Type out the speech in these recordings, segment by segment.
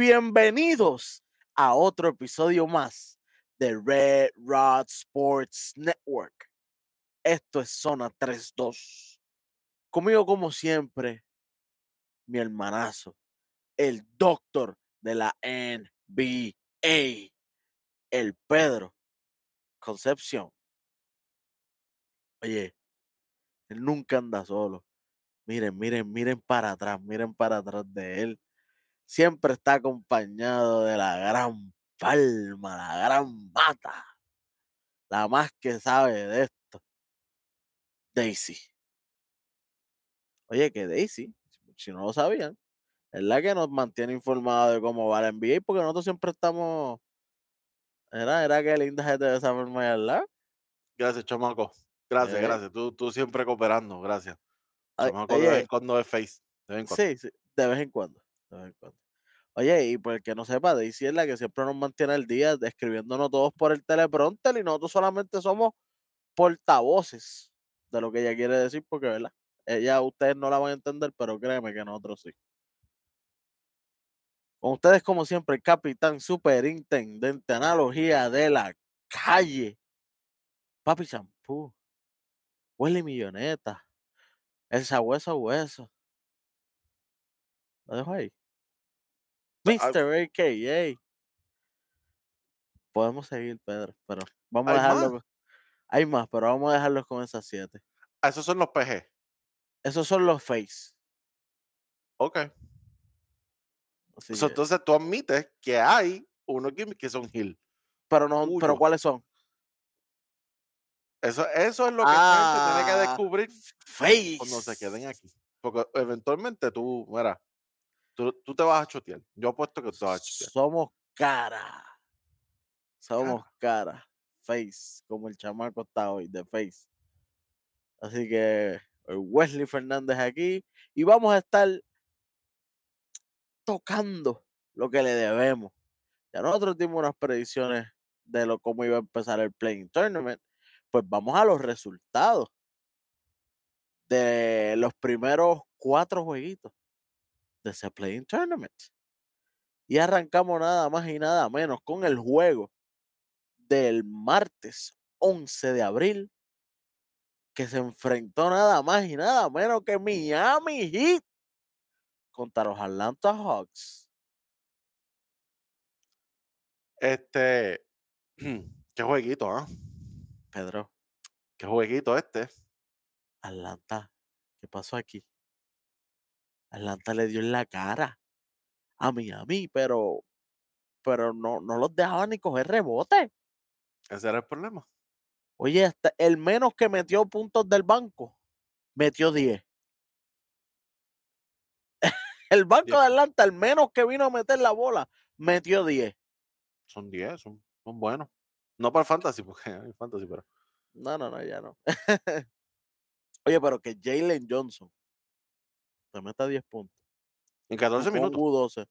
bienvenidos a otro episodio más de Red Rod Sports Network. Esto es Zona 32. Conmigo, como siempre, mi hermanazo, el doctor de la NBA, el Pedro Concepción. Oye, él nunca anda solo. Miren, miren, miren para atrás, miren para atrás de él siempre está acompañado de la gran palma, la gran mata, la más que sabe de esto, Daisy. Oye, que Daisy, si no lo sabían, es la que nos mantiene informados de cómo va la NBA, porque nosotros siempre estamos. Era, era que linda gente de esa forma, ¿verdad? Gracias, chamaco. Gracias, Eh. gracias. Tú, tú siempre cooperando, gracias. Ay, Chamaco de vez en cuando es face. De vez en cuando. sí, sí, de vez en cuando, Oye, y pues el que no sepa, Daisy es la que siempre nos mantiene al día, escribiéndonos todos por el teleprompter y nosotros solamente somos portavoces de lo que ella quiere decir, porque, ¿verdad? Ella, ustedes no la van a entender, pero créeme que nosotros sí. Con ustedes, como siempre, el capitán superintendente, analogía de la calle, papi champú, huele milloneta, el sabueso hueso. Lo dejo ahí. Ah, Mr. AKA. Podemos seguir, Pedro, pero vamos a dejarlo. Hay más, pero vamos a dejarlos con esas siete. Ah, esos son los PG. Esos son los face. Ok. así So, que- entonces tú admites que hay unos que, que son Hill. pero no, pero. ¿cuáles son? Eso, eso es lo que gente tiene que Ah, descubrir Face. cuando se queden aquí. Porque eventualmente tú, mira, tú, tú te vas a chotear. Yo apuesto que tú te vas a chotear. Somos cara. Somos cara. Face. Como el chamaco está hoy, de Face. Así que Wesley Fernández aquí. Y vamos a estar tocando lo que le debemos. Ya nosotros dimos unas predicciones de lo cómo iba a empezar el Playing Tournament. Pues vamos a los resultados de los primeros cuatro jueguitos de ese Playing Tournament. Y arrancamos nada más y nada menos con el juego del martes 11 de abril, que se enfrentó nada más y nada menos que Miami Heat contra los Atlanta Hawks. Este, qué jueguito, ¿ah? Pedro, Qué jueguito este. Atlanta, ¿qué pasó aquí? Atlanta le dio en la cara a Miami, pero, pero no, no los dejaba ni coger rebote. Ese era el problema. Oye, hasta el menos que metió puntos del banco, metió 10. el banco Diez. de Atlanta, el menos que vino a meter la bola, metió 10. Son 10, son, son buenos. No para el fantasy, porque hay fantasy, pero. No, no, no, ya no. Oye, pero que Jalen Johnson te meta 10 puntos. En 14 minutos. Ukongu 12.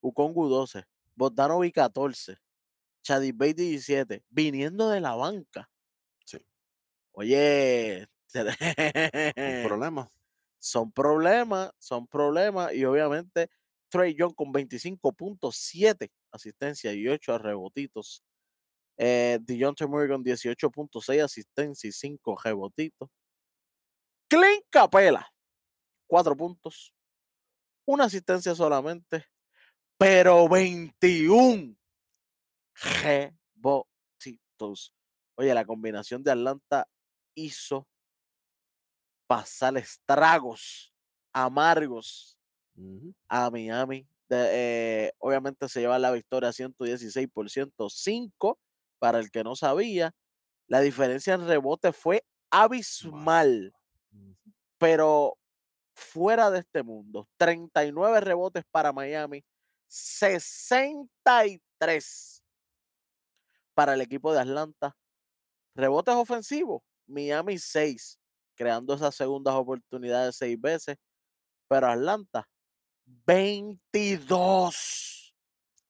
Ukongu 12. Bogdanovic 14. Chadis Bay 17. Viniendo de la banca. Sí. Oye. Un problema. son problemas, son problemas. Y obviamente Trey Young con 25.7 asistencia y 8 rebotitos. Eh, DeJounte Murray con 18.6 asistencia y 5 rebotitos. Clint Capela, 4 puntos. Una asistencia solamente, pero 21 rebotitos. Oye, la combinación de Atlanta hizo pasar estragos amargos a Miami. De- eh, obviamente se lleva la victoria 116 por 105. Para el que no sabía, la diferencia en rebote fue abismal, pero fuera de este mundo. 39 rebotes para Miami, 63 para el equipo de Atlanta. Rebotes ofensivos, Miami 6, creando esas segundas oportunidades seis veces, pero Atlanta 22.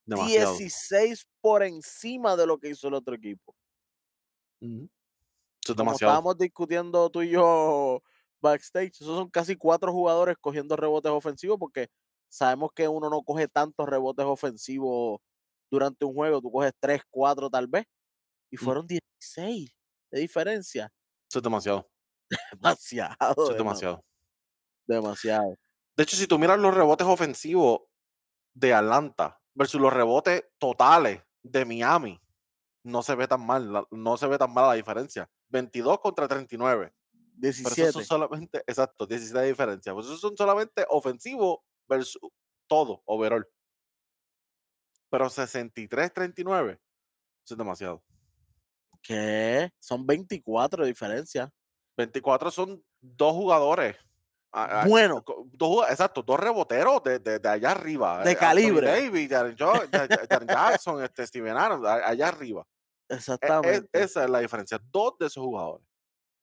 Demasiado. 16 por encima de lo que hizo el otro equipo. Eso es demasiado. estábamos discutiendo tú y yo backstage, esos son casi cuatro jugadores cogiendo rebotes ofensivos porque sabemos que uno no coge tantos rebotes ofensivos durante un juego, tú coges 3, 4 tal vez, y Mm. fueron 16 de diferencia. Eso es demasiado. Demasiado. Eso es dema- demasiado. Demasiado. De hecho, si tú miras los rebotes ofensivos de Atlanta versus los rebotes totales de Miami, no se ve tan mal, no se ve tan mala la diferencia. 22 contra 39. Pero esos 17. son solamente, exacto, 17 de diferencia. Pues esos son solamente ofensivos versus todo, overall. Pero 63-39, eso es demasiado. ¿Qué? Son 24 de diferencia. 24 son dos jugadores. Bueno. dos, exacto, dos reboteros de, de- de allá arriba. De eh, calibre. Davis, Jaren Jackson, este, Steven Adams, allá arriba. E- e- Exactamente. esa es la diferencia. Dos de esos jugadores.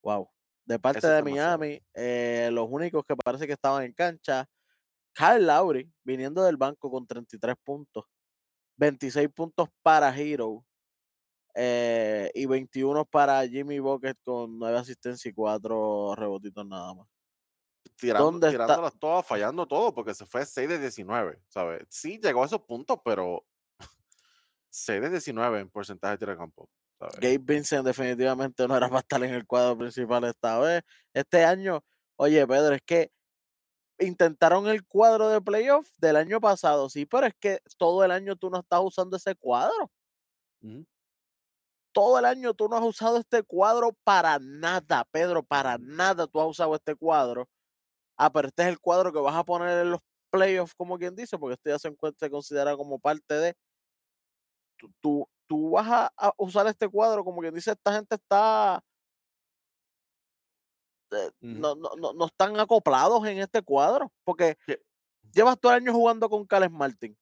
Wow. De parte de. Miami, eh, los únicos que parece que estaban en cancha, Kyle Lowry, viniendo del banco con 33 puntos, 26 puntos para Hero eh, y 21 para Jimmy Bucket con 9 asistencias y 4 rebotitos nada más. Tirando, tirándolas todas, fallando todo, porque se fue 6 de 19, ¿sabes? Sí llegó a esos puntos, pero 6 de 19 en porcentaje de tiro de campo. Gabe Vincent definitivamente no era para estar en el cuadro principal esta vez. Este año, oye Pedro, es que intentaron el cuadro de playoff del año pasado, sí, pero es que todo el año tú no estás usando ese cuadro. Todo el año tú no has usado este cuadro para nada, Pedro, para nada tú has usado este cuadro. Ah, pero este es el cuadro que vas a poner en los playoffs, como quien dice, porque esto ya se, encuentra, se considera como parte de. Tú, tú, tú vas a, a usar este cuadro, como quien dice, esta gente está. eh, no, no, no, no están acoplados en este cuadro, porque Que- llevas todo el año jugando con Cales Martin.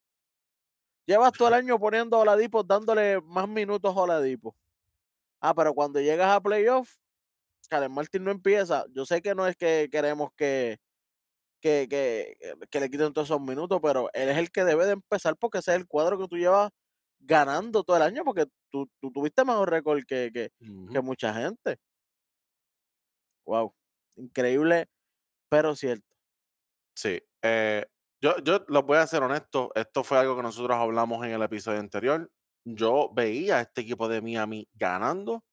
Llevas todo el año poniendo a Oladipo, dándole más minutos a Oladipo. Ah, pero cuando llegas a playoff, Cales Martin no empieza. Yo sé que no es que queremos que, que, que, que le quiten todos esos minutos, pero él es el que debe de empezar porque ese es el cuadro que tú llevas ganando todo el año, porque tú, tú tuviste mejor récord que, que, que mucha gente. Wow, increíble, pero cierto. Sí. eh, yo, yo los voy a ser honesto. Esto fue algo que nosotros hablamos en el episodio anterior. Yo veía a este equipo de Miami ganando.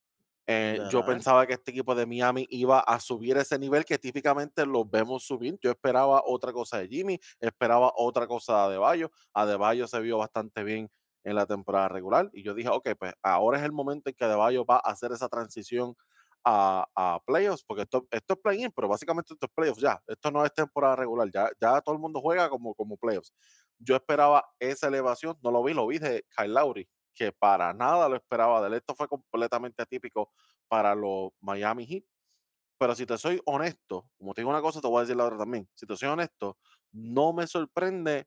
eh, yo pensaba que este equipo de Miami iba a subir ese nivel que típicamente los vemos subir. Yo esperaba otra cosa de Jimmy, esperaba otra cosa de Adebayo. Adebayo se vio bastante bien en la temporada regular y yo dije, ok, pues ahora es el momento en que Adebayo va a hacer esa transición a, a playoffs, porque esto, esto es play-in, pero básicamente esto es playoffs ya. Esto no es temporada regular, ya, ya todo el mundo juega como, como playoffs. Yo esperaba esa elevación, no lo vi, lo vi de Kyle Lowry, que para nada lo esperaba de él. Esto fue completamente atípico para los Miami Heat. Pero si te soy honesto, como te digo una cosa, te voy a decir la otra también. Si te soy honesto, no me sorprende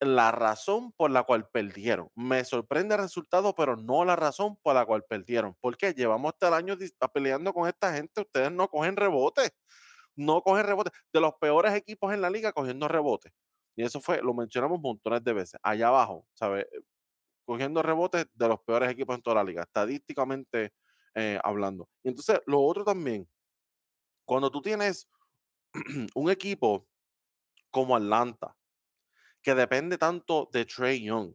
la razón por la cual perdieron. Me sorprende el resultado, pero no la razón por la cual perdieron. Porque llevamos hasta el año dis- a- peleando con esta gente. Ustedes no cogen rebotes. No cogen rebotes. De los peores equipos en la liga cogiendo rebotes. Y eso fue, lo mencionamos montones de veces. Allá abajo, ¿sabes? Cogiendo rebotes de los peores equipos en toda la liga, estadísticamente eh, hablando. Y entonces, lo otro también, cuando tú tienes un equipo como Atlanta, que depende tanto de Trey Young,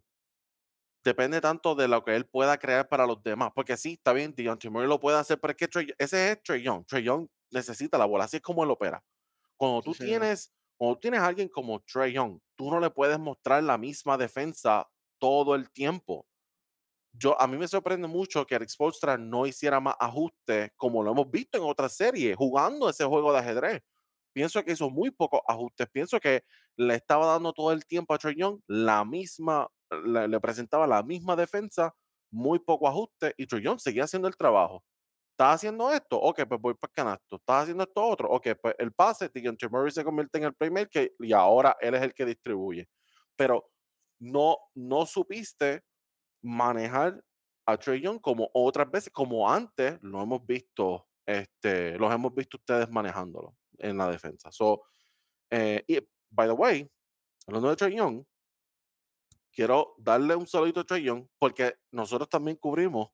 depende tanto de lo que él pueda crear para los demás. Porque sí, está bien, DeJounte Murray lo puede hacer, pero es que ese es Trey Young. Trey Young necesita la bola, así es como él opera. Cuando tú tienes, cuando tienes a alguien como Trey Young, tú no le puedes mostrar la misma defensa todo el tiempo. Yo, a mí me sorprende mucho que Eric Spoelstra no hiciera más ajustes como lo hemos visto en otras series, jugando ese juego de ajedrez. Pienso que hizo muy pocos ajustes. Pienso que le estaba dando todo el tiempo a Trey Young la misma, le, presentaba la misma defensa, muy poco ajuste, y Trey Young seguía haciendo el trabajo. ¿Estás haciendo esto? Ok, pues voy para el canasto. ¿Estás haciendo esto otro? Ok, pues el pase, DeJounte Murray se convierte en el playmaker y ahora él es el que distribuye. Pero no, no supiste manejar a Trey Young como otras veces, como antes lo hemos visto, este, los hemos visto ustedes manejándolo en la defensa. So, eh, by the way, hablando de Trey Young, quiero darle un saludito a Trey Young porque nosotros también cubrimos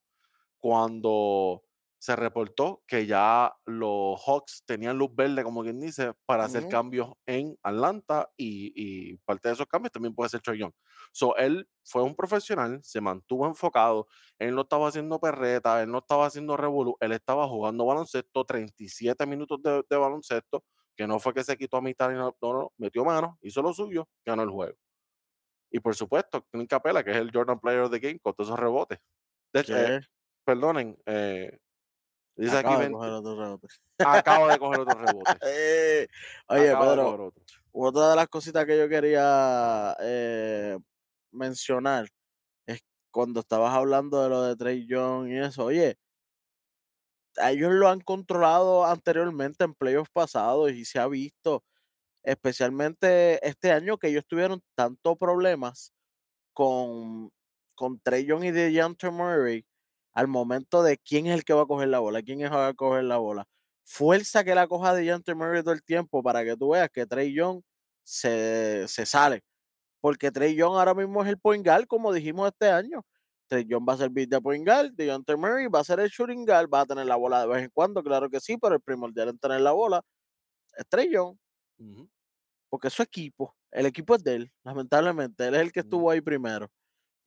cuando se reportó que ya los Hawks tenían luz verde, como quien dice, para hacer cambios en Atlanta y, y parte de esos cambios también puede ser Trae Young. So, él fue un profesional, se mantuvo enfocado, él no estaba haciendo perreta, él no estaba haciendo revolú, él estaba jugando baloncesto, 37 minutos de, de baloncesto, que no fue que se quitó a mitad, no, no, no, metió mano, hizo lo suyo, ganó el juego. Y por supuesto, Clint Capela, que es el Jordan Player of the Game, con todos esos rebotes. De eh, perdonen, eh, dice aquí acaba de 20, coger otro rebote. acaba de coger otro rebote. Eh, Oye, Pedro, otra de las cositas que yo quería eh, mencionar es cuando estabas hablando de lo de Trey Young y eso. Oye, ellos lo han controlado anteriormente en playoffs pasados y se ha visto, especialmente este año que ellos tuvieron tantos problemas con, con Trey Young y DeJounte Murray al momento de quién es el que va a coger la bola, quién es el que va a coger la bola. Fuerza que la coja DeJounte Murray todo el tiempo para que tú veas que Trey Young se, se sale. Porque Trey Young ahora mismo es el point guard, como dijimos este año. Trey Young va a servir de point guard, DeJounte Murray va a ser el shooting guard, va a tener la bola de vez en cuando, claro que sí, pero el primordial en tener la bola es Trey Young, porque es su equipo, el equipo es de él, lamentablemente, él es el que estuvo ahí primero.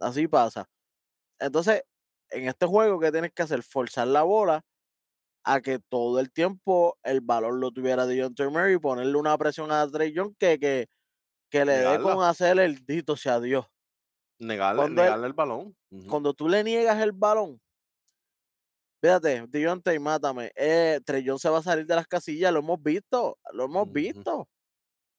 Así pasa. Entonces, en este juego, ¿qué tienes que hacer? Forzar la bola a que todo el tiempo el valor lo tuviera DeJounte Murray y ponerle una presión a Trey Young que, que, que le dé con hacer el dito sea Dios. negarle, negarle el balón. Cuando tú le niegas el balón, fíjate, DeJounte, mátame, eh, Trey Young se va a salir de las casillas, lo hemos visto, lo hemos visto.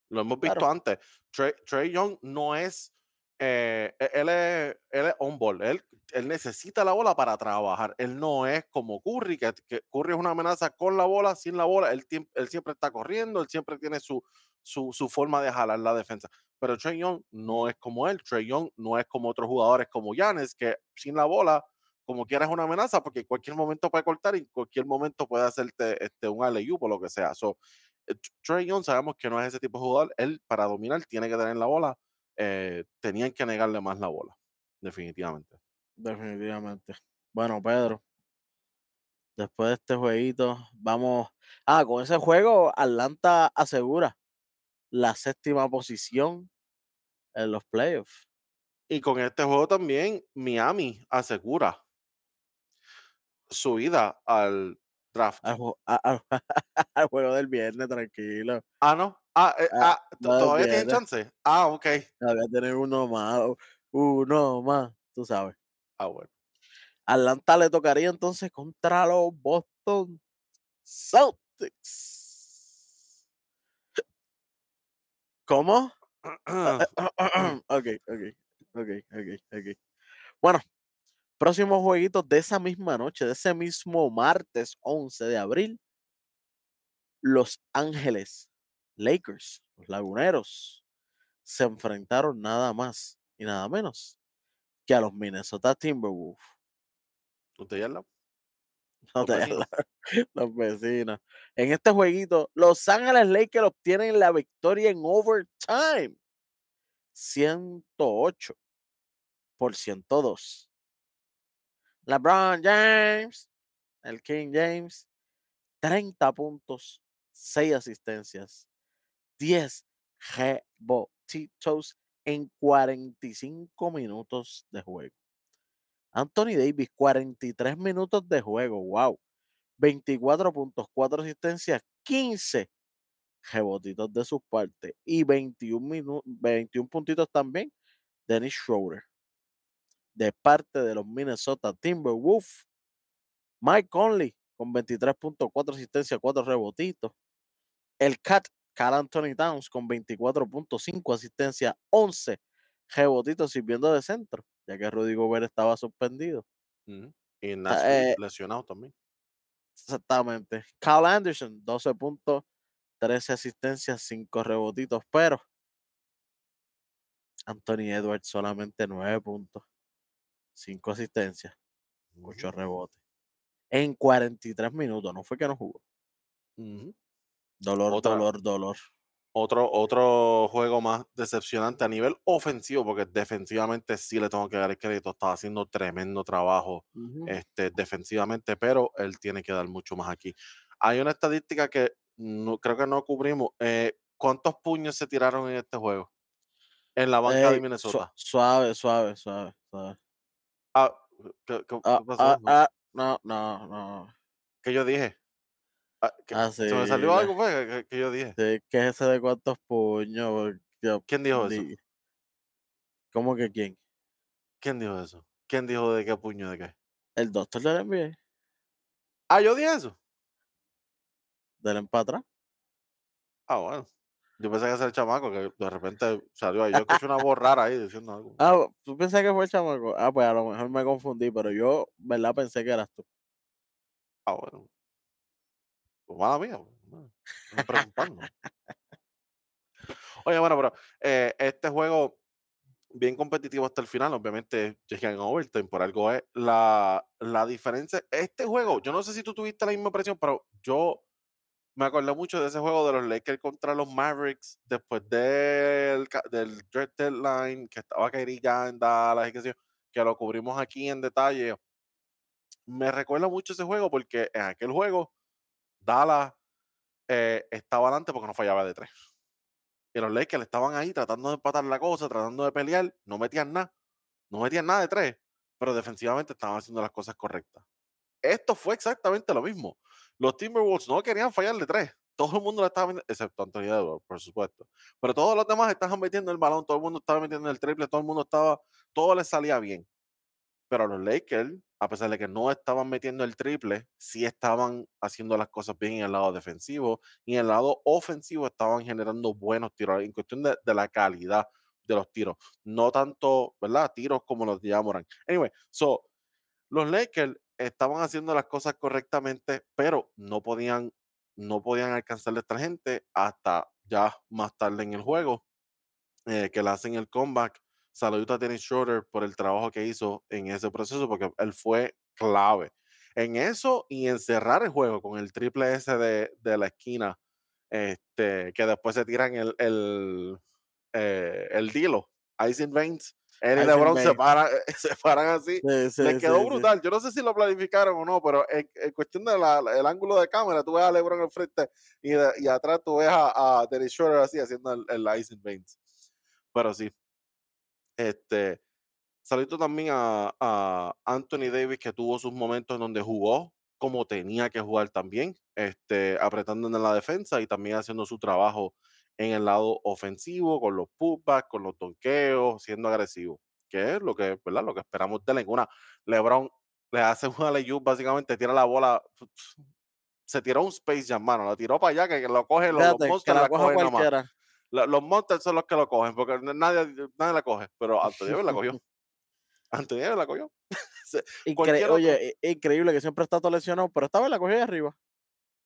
Lo hemos Claro, visto antes. Trey, Trae Young no es, eh, e- él es, él es on ball. Él, él necesita la bola para trabajar. Él no es como Curry, que, Curry es una amenaza con la bola, sin la bola. Él, siempre está corriendo, él siempre tiene su, su, forma de jalar la defensa. Pero Trae Young no es como él. Trae Young no es como otros jugadores como Giannis, que sin la bola, como quieras, es una amenaza, porque en cualquier momento puede cortar y en cualquier momento puede hacerte este, un alley o lo que sea. So, eh, Tr- Trae Young sabemos que no es ese tipo de jugador. Él, para dominar, tiene que tener la bola. Eh, tenían que negarle más la bola, definitivamente. definitivamente. Bueno, Pedro, después de este jueguito, vamos. Ah, con ese juego, Atlanta asegura la séptima posición en los playoffs. Y con este juego también, Miami asegura su ida al draft. Al, ju- a- al- al juego del viernes, tranquilo. Ah, no. Ah, eh, Ah, ah, todavía viernes. chance. Ah, ok. Todavía tener uno más, uno más, tú sabes. Ah, bueno. Atlanta le tocaría entonces contra los Boston Celtics. ¿Cómo? ok, ok, ok, ok, ok. Bueno, próximos jueguitos de esa misma noche, de ese mismo martes 11 de abril. Los Ángeles Lakers, los Laguneros, se enfrentaron nada más y nada menos que a los Minnesota Timberwolves. ¿Usted ya No te vecinos? los vecinos. En este jueguito, Los Ángeles Lakers obtienen la victoria en overtime. 108 por 102. LeBron James, el King James, 30 puntos, 6 asistencias, 10 rebotitos en 45 minutos de juego. Anthony Davis, 43 minutos de juego, wow. 24 puntos, 4 asistencias, 15 rebotitos de sus partes y 21, minu- 21 puntitos también Dennis Schroeder de parte de los Minnesota Timberwolves. Mike Conley con 23.4 asistencia, 4 rebotitos. El Cat, Cal Anthony Towns con 24.5 asistencia, 11 rebotitos sirviendo de centro, ya que Rudy Gobert estaba suspendido. Y Nash eh, lesionado también. exactamente. Cal Anderson, 12 puntos, 13 asistencias, 5 rebotitos, pero Anthony Edwards solamente 9 puntos, 5 asistencias, 8 Ujú, rebotes. En 43 minutos, no fue que no jugó. Dolor, Otra, dolor, dolor. Otro, otro juego más decepcionante a nivel ofensivo, porque defensivamente sí le tengo que dar el crédito, estaba haciendo tremendo trabajo este, defensivamente, pero él tiene que dar mucho más aquí. Hay una estadística que no, creo que no cubrimos. eh, ¿Cuántos puños se tiraron en este juego? En la banca de Minnesota. suave, suave, suave, suave. Ah, ¿qué, qué- Ah, pasó? ah, No, ah, no, no, no. ¿Qué yo dije? Ah, ¿qué- Ah, sí, ¿Se me salió la algo? Fue? ¿Qué, yo dije? sí, ¿qué es ese de cuántos puños? ¿Quién dijo eso? ¿cómo que quién? ¿Quién dijo eso? ¿Quién dijo de qué puño de qué? El doctor del NBA, Ah, yo dije eso. del empatra. Ah, bueno. Yo pensé que era el chamaco que de repente salió ahí. Yo escuché una voz rara ahí diciendo algo. Ah, ¿tú pensás que fue el chamaco? Ah, pues a lo mejor me confundí, pero yo, ¿verdad? Pensé que eras tú. Ah, bueno. Pues mala mía. pues, no, estoy preocupando. Oye, bueno, pero eh, este juego bien competitivo hasta el final, obviamente llegan a overtime, por algo es la, la diferencia. Este juego, yo no sé si tú tuviste la misma presión, pero yo me acordé mucho de ese juego de los Lakers contra los Mavericks después del, del Dread Deadline, que estaba ya en Dallas yo, que lo cubrimos aquí en detalle. Me recuerda mucho ese juego porque en aquel juego Dallas eh, estaba adelante porque no fallaba de tres. Y los Lakers estaban ahí tratando de empatar la cosa, tratando de pelear, no metían nada, no metían nada de tres, pero defensivamente estaban haciendo las cosas correctas. Esto fue exactamente lo mismo. Los Timberwolves no querían fallar de tres. Todo el mundo le estaba metiendo, excepto Anthony Edwards, por supuesto. Pero todos los demás estaban metiendo el balón, todo el mundo estaba metiendo el triple, todo el mundo estaba, todo les salía bien. Pero los Lakers, a pesar de que no estaban metiendo el triple, sí estaban haciendo las cosas bien en el lado defensivo y en el lado ofensivo estaban generando buenos tiros en cuestión de, de la calidad de los tiros. No tanto, ¿verdad? Tiros como los de Jamoran. Anyway, so, los Lakers estaban haciendo las cosas correctamente, pero no podían, no podían alcanzar a esta gente hasta ya más tarde en el juego, eh, que le hacen el comeback. Saludito a Dennis Schroeder por el trabajo que hizo en ese proceso, porque él fue clave en eso y en cerrar el juego con el triple S de, de la esquina, este, que después se tiran el, el, eh, el Dilo, Icing Veins. Él y LeBron se paran, se paran así. Sí, sí, Les quedó sí, brutal. Yo no sé si lo planificaron o no, pero en, en cuestión del el ángulo de cámara, tú ves a LeBron al frente y, de- y atrás tú ves a, a Dennis Schroeder así haciendo el, el Icing Veins. Pero sí, este, saludito también a, a Anthony Davis, que tuvo sus momentos en donde jugó como tenía que jugar también, este, apretando en la defensa y también haciendo su trabajo en el lado ofensivo, con los putbacks, con los donkeos, siendo agresivo, que es lo que, ¿verdad? Lo que esperamos de él. En una, LeBron le hace una layup, básicamente tira la bola, se tiró un Space Jam, mano, la tiró para allá, que lo coge, los, los Fíjate, que monsters la la cogen nomás. La- los monsters son los que lo cogen, porque nadie, nadie la coge, pero Anthony Davis la cogió. Anthony Davis la cogió. Incre- otro- Oye, i- increíble que siempre está todo lesionado, pero esta vez la cogió de arriba,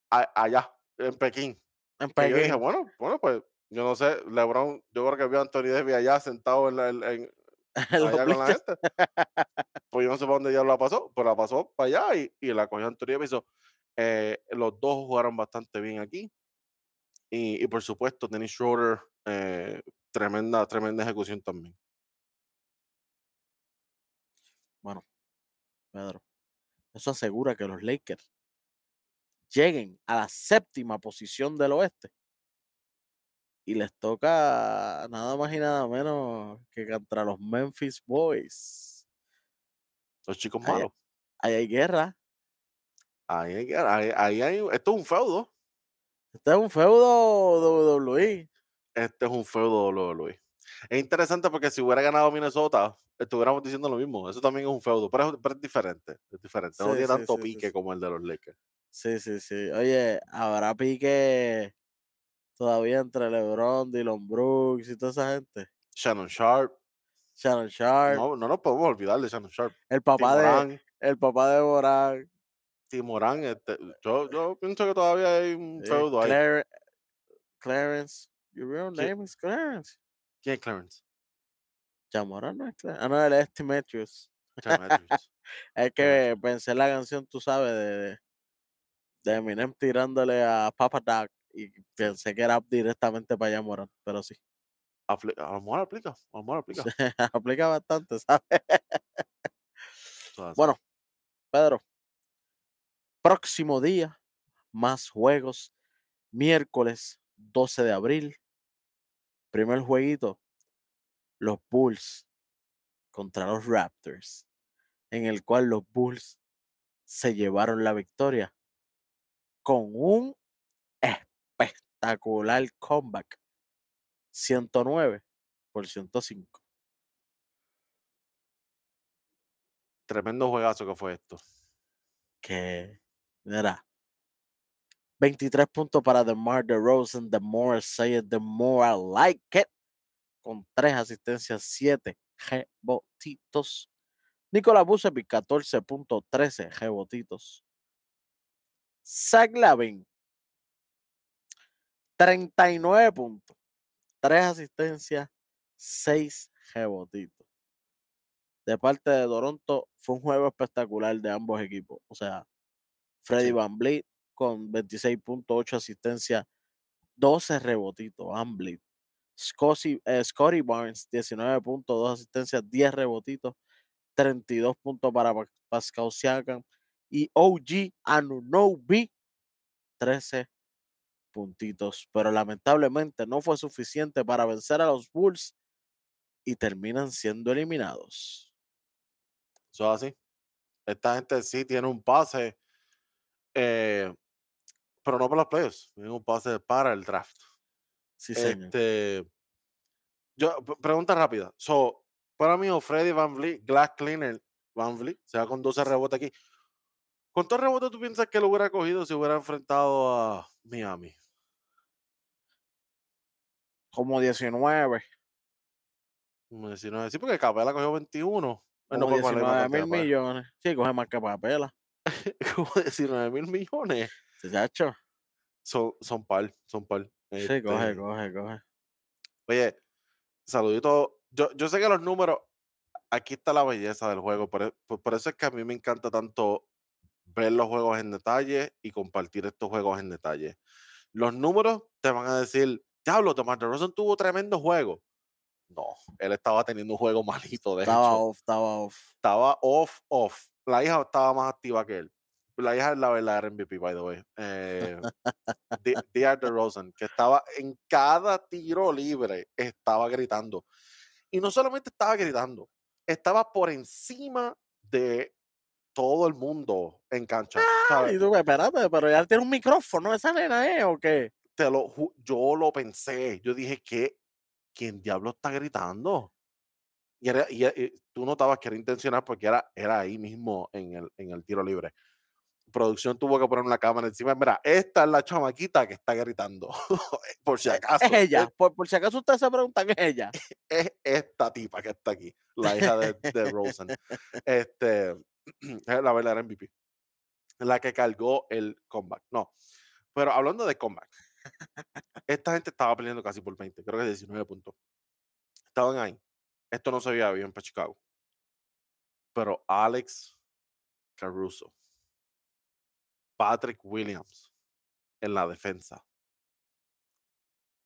a- allá, en Pekín. En Que yo dije, bueno, bueno, pues yo no sé, LeBron, yo creo que vio a Anthony Davis allá sentado en la, en- en- allá con la gente. Pues yo no sé para dónde ya la pasó, pero la pasó para allá y, y la cogió Anthony Davis. Eh, los dos jugaron bastante bien aquí. Y, y por supuesto, Dennis Schroeder, eh, tremenda, tremenda ejecución también. Bueno, Pedro, eso asegura que los Lakers lleguen a la séptima posición del oeste. Y les toca nada más y nada menos que contra los Memphis Boys. Los chicos malos. Ahí hay guerra. Ahí, hay que- ahí, ahí hay, esto es un feudo. Este es un feudo WWE. Este es un feudo WWE. Es interesante porque si hubiera ganado Minnesota, estuviéramos diciendo lo mismo. Eso también es un feudo, pero es, pero es diferente. Es diferente. no tiene sí, tanto sí, pique como el de los Lakers. Sí, sí, sí. Oye, habrá pique todavía entre LeBron, Dylan Brooks y toda esa gente. Shannon Sharp. Shannon Sharp, No, no nos podemos olvidar de Shannon Sharp. el papá de el papá de Morán, Timorán. Este, yo, yo pienso que todavía hay un eh, feudo ahí. Clar- Clarence. Your real ¿Quién? name is Clarence. ¿Quién es Clarence? Ya Morán no es Clarence. Ah, no, él es Matthews. Es que pensé en la canción, tú sabes, de, de Eminem tirándole a Papa Doc y pensé que era directamente para allá Morán, pero sí. Apli- a lo mejor aplica, a lo mejor aplica. Aplica bastante, ¿sabes? Bueno, Pedro, próximo día, más juegos. Miércoles 12 de abril, primer jueguito, los Bulls contra los Raptors, en el cual los Bulls se llevaron la victoria con un espectacular comeback. 109 por 105. Tremendo juegazo que fue esto. Que, mira, 23 puntos para DeMar DeRozan. The more I say it, the more I like it. Con 3 asistencias, 7 rebotitos. Nicolás Vucevic, 14.13 rebotitos. Zach Lavin, 39 puntos. 3 asistencias, 6 rebotitos. De parte de Toronto, fue un juego espectacular de ambos equipos. O sea, Freddy Sí. Van Vliet con 26.8 asistencias, 12 rebotitos, Van Vliet. Scotty, eh, Scotty Barnes, 19.2 asistencias, 10 rebotitos, 32 puntos para Pa- Pascal Siakam. Y OG Anunobi, 13 puntitos. Pero lamentablemente no fue suficiente para vencer a los Bulls y terminan siendo eliminados. Eso es así. Esta gente sí tiene un pase, eh, pero no para los playoffs, tiene un pase para el draft. Sí, señor. Este, yo, pregunta rápida. So, para mí, Freddy Van Vliet, Glass Cleaner Van Vliet, se va con 12 rebotes aquí. ¿Cuántos rebotes tú piensas que lo hubiera cogido si hubiera enfrentado a Miami? Como 19. Como 19. Sí, porque Capela cogió 21. Él no Como puede coger más 19 mil millones. Sí, coge más que papela. Como 19 mil millones. Sí, chacho. Son, son par, son par. Sí, coge, Este, coge, coge. Oye, saludito. Yo, yo sé que los números, aquí está la belleza del juego. Por, e- por- por eso es que a mí me encanta tanto ver los juegos en detalle y compartir estos juegos en detalle. Los números te van a decir, diablo, Tomás Rosen tuvo tremendo juego. No, él estaba teniendo un juego malito, de Estaba hecho. off, estaba off. Estaba off, off. La hija estaba más activa que él. La hija es la verdadera MVP, by the way. Eh, De- DeAndre DeRozan, que estaba en cada tiro libre, estaba gritando. Y no solamente estaba gritando, estaba por encima de todo el mundo en cancha. ¿sabes? Y tú, espérate, pero ya tiene un micrófono esa nena, ¿eh? ¿O qué? Te lo, yo lo pensé. Yo dije, ¿qué? ¿Quién diablo está gritando? Y, era- y- y tú notabas que era intencional porque era, era ahí mismo en el, en el tiro libre. Producción tuvo que poner una cámara encima. Mira, esta es la chamaquita que está gritando. por si acaso. Es ella. Por, por si acaso ustedes se preguntan, es ella. es esta tipa que está aquí, la hija de, de Rosen. Este, es la verdadera MVP. La que cargó el comeback. No. Pero hablando de comeback, esta gente estaba peleando casi por 20, creo que 19 puntos. Estaban ahí. Esto no se veía bien para Chicago. Pero Alex Caruso, Patrick Williams en la defensa.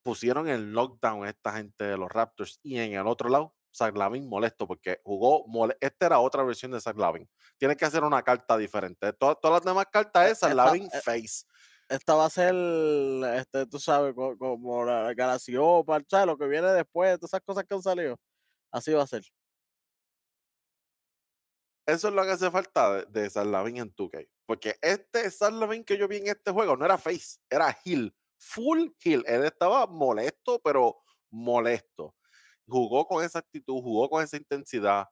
Pusieron el lockdown a esta gente de los Raptors y en el otro lado, Zach Lavin molesto porque jugó, mole- esta era otra versión de Zach Lavin. Tiene que hacer una carta diferente. Todas, todas las demás cartas es Zach Lavin eh, face. Esta va a ser, este, tú sabes, co- como la ¿sabes? Lo que viene después, todas esas cosas que han salido. Así va a ser. Eso es lo que hace falta de, de en 2K. Porque este Zach Lavin que yo vi en este juego no era face, era heel. Full heel. Él estaba molesto, pero molesto. Jugó con esa actitud, jugó con esa intensidad.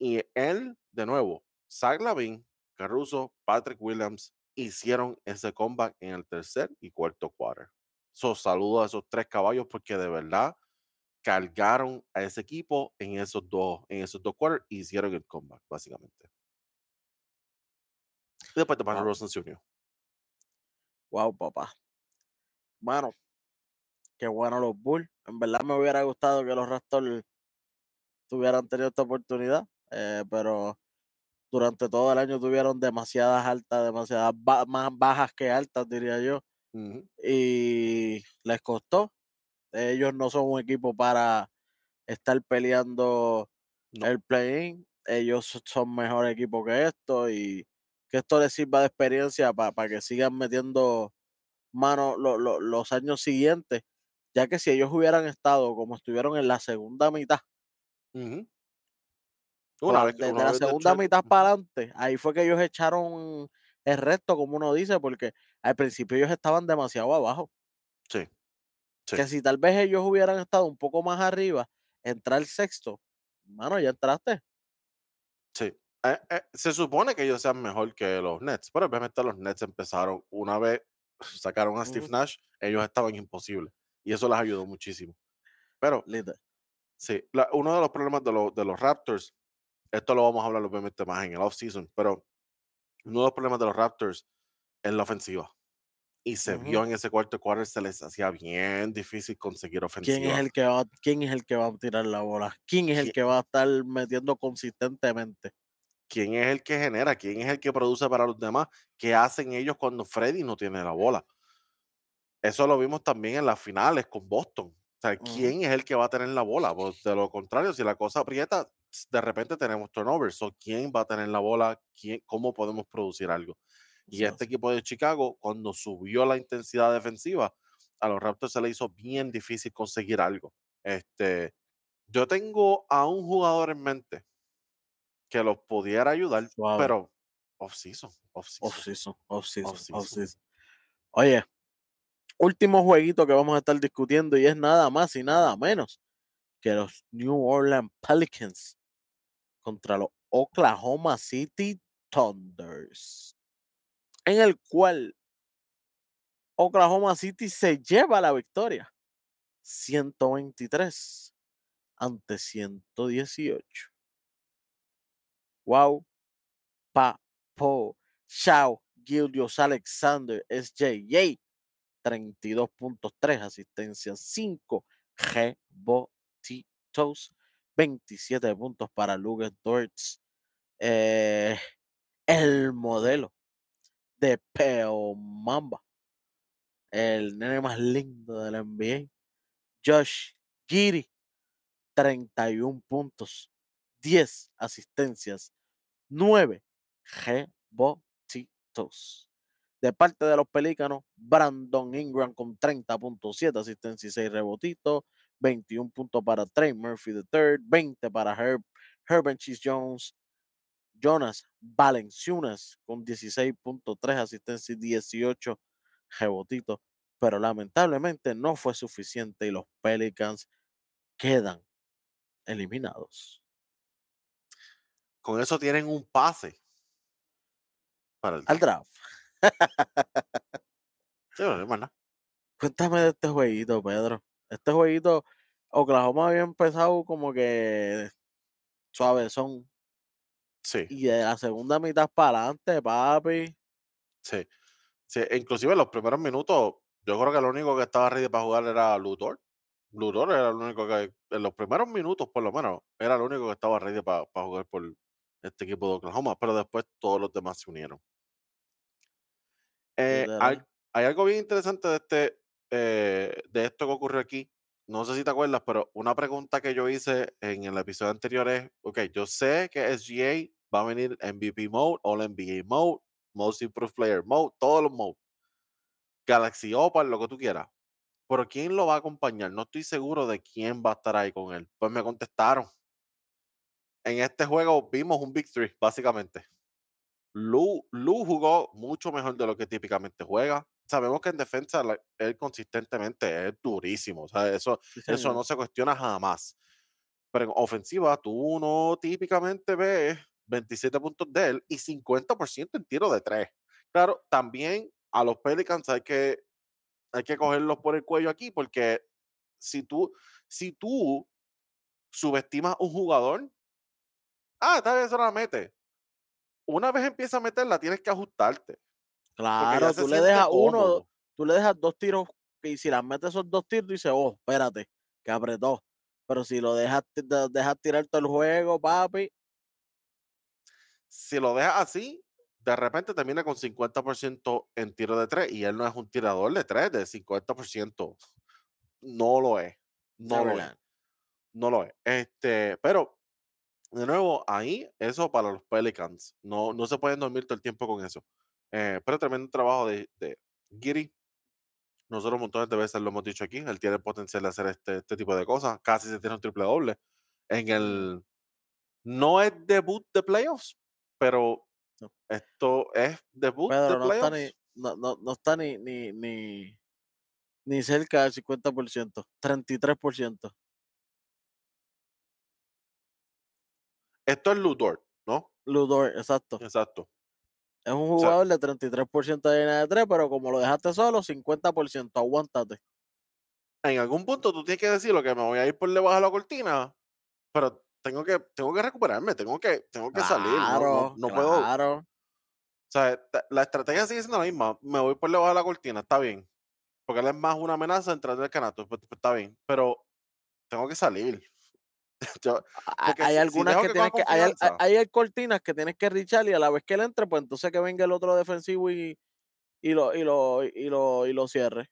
Y él, de nuevo, Zach Lavin, Caruso, Patrick Williams hicieron ese comeback en el tercer y cuarto quarter. So, saludo a esos tres caballos porque de verdad cargaron a ese equipo en esos dos, en esos dos quarters y hicieron el comeback, básicamente. Y después de Wow. Rosen se unió. Wow, papá. Mano, qué bueno los Bulls. En verdad me hubiera gustado que los Raptors tuvieran tenido esta oportunidad, eh, pero durante todo el año tuvieron demasiadas altas, demasiadas ba- más bajas que altas, diría yo. Y les costó. Ellos no son un equipo para estar peleando No. el play-in. Ellos so- son mejor equipo que esto y que esto les sirva de experiencia para que sigan metiendo mano lo- lo- los años siguientes, ya que si ellos hubieran estado como estuvieron en la segunda mitad, Una vez desde una la vez segunda mitad para adelante, ahí fue que ellos echaron el resto, como uno dice, porque al principio ellos estaban demasiado abajo. Sí, sí, Que si tal vez ellos hubieran estado un poco más arriba, entrar sexto, mano, ya entraste. sí. Eh, eh, se supone que ellos sean mejor que los Nets, pero obviamente los Nets empezaron una vez sacaron a Steve Nash, ellos estaban imposibles y eso les ayudó muchísimo. Pero sí, la- uno de los problemas de, los de los Raptors, esto lo vamos a hablar obviamente más en el offseason, pero uno de los problemas de los Raptors es la ofensiva. Y se vio en ese cuarto quarter, se les hacía bien difícil conseguir ¿Quién es ofensiva. el que va, quién es el que va a tirar la bola? ¿Quién es el ¿Qui- que va a estar metiendo consistentemente? ¿Quién es el que genera? ¿Quién es el que produce para los demás? ¿Qué hacen ellos cuando Freddy no tiene la bola? Eso lo vimos también en las finales con Boston. O sea, ¿quién es el que va a tener la bola? Pues, de lo contrario, si la cosa aprieta, de repente tenemos turnovers. So, ¿Quién va a tener la bola? ¿Quién, ¿Cómo podemos producir algo? Y este equipo de Chicago, cuando subió la intensidad defensiva, a los Raptors se le hizo bien difícil conseguir algo. Este, yo tengo a un jugador en mente que los pudiera ayudar, Suave. pero off-season, off-season, Off-season, off-season, off-season. off-season. Oye, último jueguito que vamos a estar discutiendo y es nada más y nada menos que los New Orleans Pelicans contra los Oklahoma City Thunders, en el cual Oklahoma City se lleva la victoria 123 ante 118. Wow, Papo, Shao, Gildios Alexander, SJJ, 32 puntos, 3 asistencias, 5 rebotitos, 27 puntos para Lucas Dortz, eh, el modelo de Peo Mamba, el nene más lindo del NBA, Josh Giri, 31 puntos, 10 asistencias, 9 rebotitos. De parte de los Pelícanos, Brandon Ingram con 30.7 asistencia y 6 rebotitos, 21 puntos para Trey Murphy III, 20 para Herb, Herbert Cheese Jones, Jonas Valenciunas con 16.3 asistencia y 18 rebotitos, pero lamentablemente no fue suficiente y los Pelicans quedan eliminados. Con eso tienen un pase para el Al draft. Sí, no hay más nada. Cuéntame de este jueguito, Pedro. Este jueguito, Oklahoma había empezado como que suavezón. Sí, Y de la segunda mitad para adelante, papi. sí, sí. e Inclusive en los primeros minutos, yo creo que lo único que estaba ready para jugar era Luthor. Luthor era el único que, en los primeros minutos por lo menos, era el único que estaba ready para jugar por este equipo de Oklahoma, pero después todos los demás se unieron. Eh, hay, algo bien interesante de este, eh, de esto que ocurrió aquí. No sé si te acuerdas, pero una pregunta que yo hice en el episodio anterior es, ok, yo sé que SGA va a venir MVP Mode, All NBA Mode, Most Improved Player Mode, todos los modes. Galaxy Opal, lo que tú quieras. Pero ¿quién lo va a acompañar? No estoy seguro de quién va a estar ahí con él. Pues me contestaron. En este juego vimos un Big Three, básicamente. Lu, Lu jugó mucho mejor de lo que típicamente juega. Sabemos que en defensa la- él consistentemente es durísimo. O sea, eso, Sí, eso no se cuestiona jamás. Pero en ofensiva, tú no típicamente ves 27 puntos de él y 50% en tiro de tres. Claro, también a los Pelicans hay que, hay que cogerlos por el cuello aquí, porque si tú, si tú subestimas un jugador, ah, tal vez se la mete. Una vez empieza a meterla, tienes que ajustarte, Claro, tú le dejas uno, cómodo. tú le dejas dos tiros y si las metes esos dos tiros, dices, oh, espérate, que apretó. Pero si lo dejas, dejas tirar todo el juego, papi, Si lo dejas así, de repente termina con 50% en tiro de 3 y él no es un tirador de 3 de 50%. No lo es, no lo es, no lo es. Este, pero de nuevo, ahí, eso para los Pelicans. No, no se pueden dormir todo el tiempo con eso. Eh, pero tremendo trabajo de, de Giri. Nosotros montones de veces lo hemos dicho aquí. Él tiene el potencial de hacer este, este tipo de cosas. Casi se tiene un triple doble. En el. No es debut de playoffs, pero no. esto es debut de no está ni, playoffs. no, no, no está ni, ni, ni, ni cerca del 50%, 33%. Esto es Ludor, ¿no? Ludor, exacto. Exacto. Es un O sea, jugador de 33% de línea de 3, pero como lo dejaste solo, 50%. Aguántate. en algún punto tú tienes que decir lo que me voy a ir por debajo de la cortina, pero tengo que, tengo que recuperarme, tengo que, tengo que salir, no, no, Claro, no puedo, claro. O sea, la estrategia sigue siendo la misma. Me voy por debajo de la cortina, está bien. Porque él es más una amenaza entrando el canasto, pues, pues, está bien. Pero tengo que salir. Yo- Hay si- algunas que que tienes que, hay, hay- hay cortinas que tienes que richar y a la vez que él entre, pues entonces que venga el otro defensivo y, y lo, y lo, y lo, y lo cierre.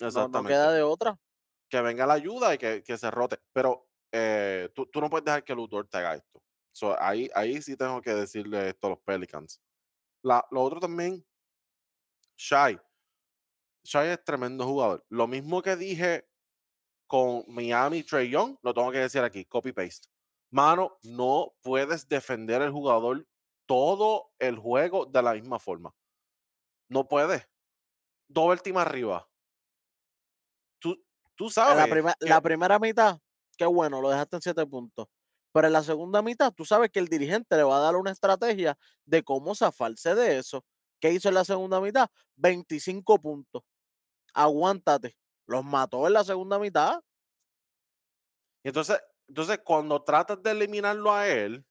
No, no Exactamente. queda de otra. Que venga la ayuda y que, que se rote. Pero eh, tú, tú no puedes dejar que Luthor te haga esto. So, ahí, ahí sí tengo que decirle esto a los Pelicans. La, lo otro también, Shai. Shai es tremendo jugador. Lo mismo que dije con Miami Trey Young, lo tengo que decir aquí, copy paste. Mano, no puedes defender el jugador todo el juego de la misma forma. No puedes. Doble team arriba. Tú, tú sabes. la, prima- que- la primera mitad, qué bueno, lo dejaste en 7 puntos. Pero en la segunda mitad, tú sabes que el dirigente le va a dar una estrategia de cómo zafarse de eso. ¿Qué hizo en la segunda mitad? 25 puntos. Aguántate. Los mató en la segunda mitad. y entonces, entonces, cuando tratas de eliminarlo a él,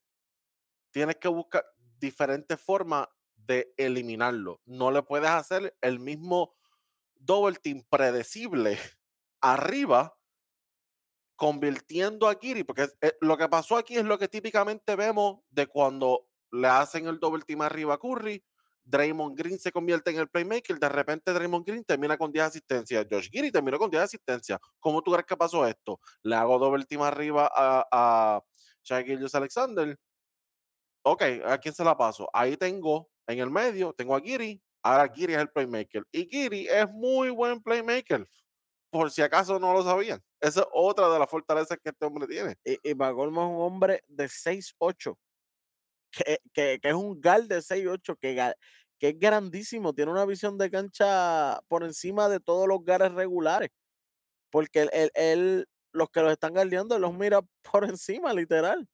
tienes que buscar diferentes formas de eliminarlo. No le puedes hacer el mismo double team predecible arriba convirtiendo a Kiri, porque eh, lo que pasó aquí es lo que típicamente vemos de cuando le hacen el double team arriba a Curry, Draymond Green se convierte en el playmaker, de repente Draymond Green termina con 10 asistencias, Josh Giri terminó con 10 asistencias. ¿Cómo tú crees que pasó esto? Le hago double team arriba a, a Shai Alexander. Ok, ¿a quién se la paso? Ahí tengo, en el medio, tengo a Giri, ahora Giri es el playmaker. Y Giri es muy buen playmaker, por si acaso no lo sabían. Esa es otra de las fortalezas que este hombre tiene. Y, y para colmo es un hombre de 6'8". Que, que, es un gal de 6'8", que, que es grandísimo. Tiene una visión de cancha por encima de todos los gares regulares. Porque él, él- los que los están guardiando, él los mira por encima, literal.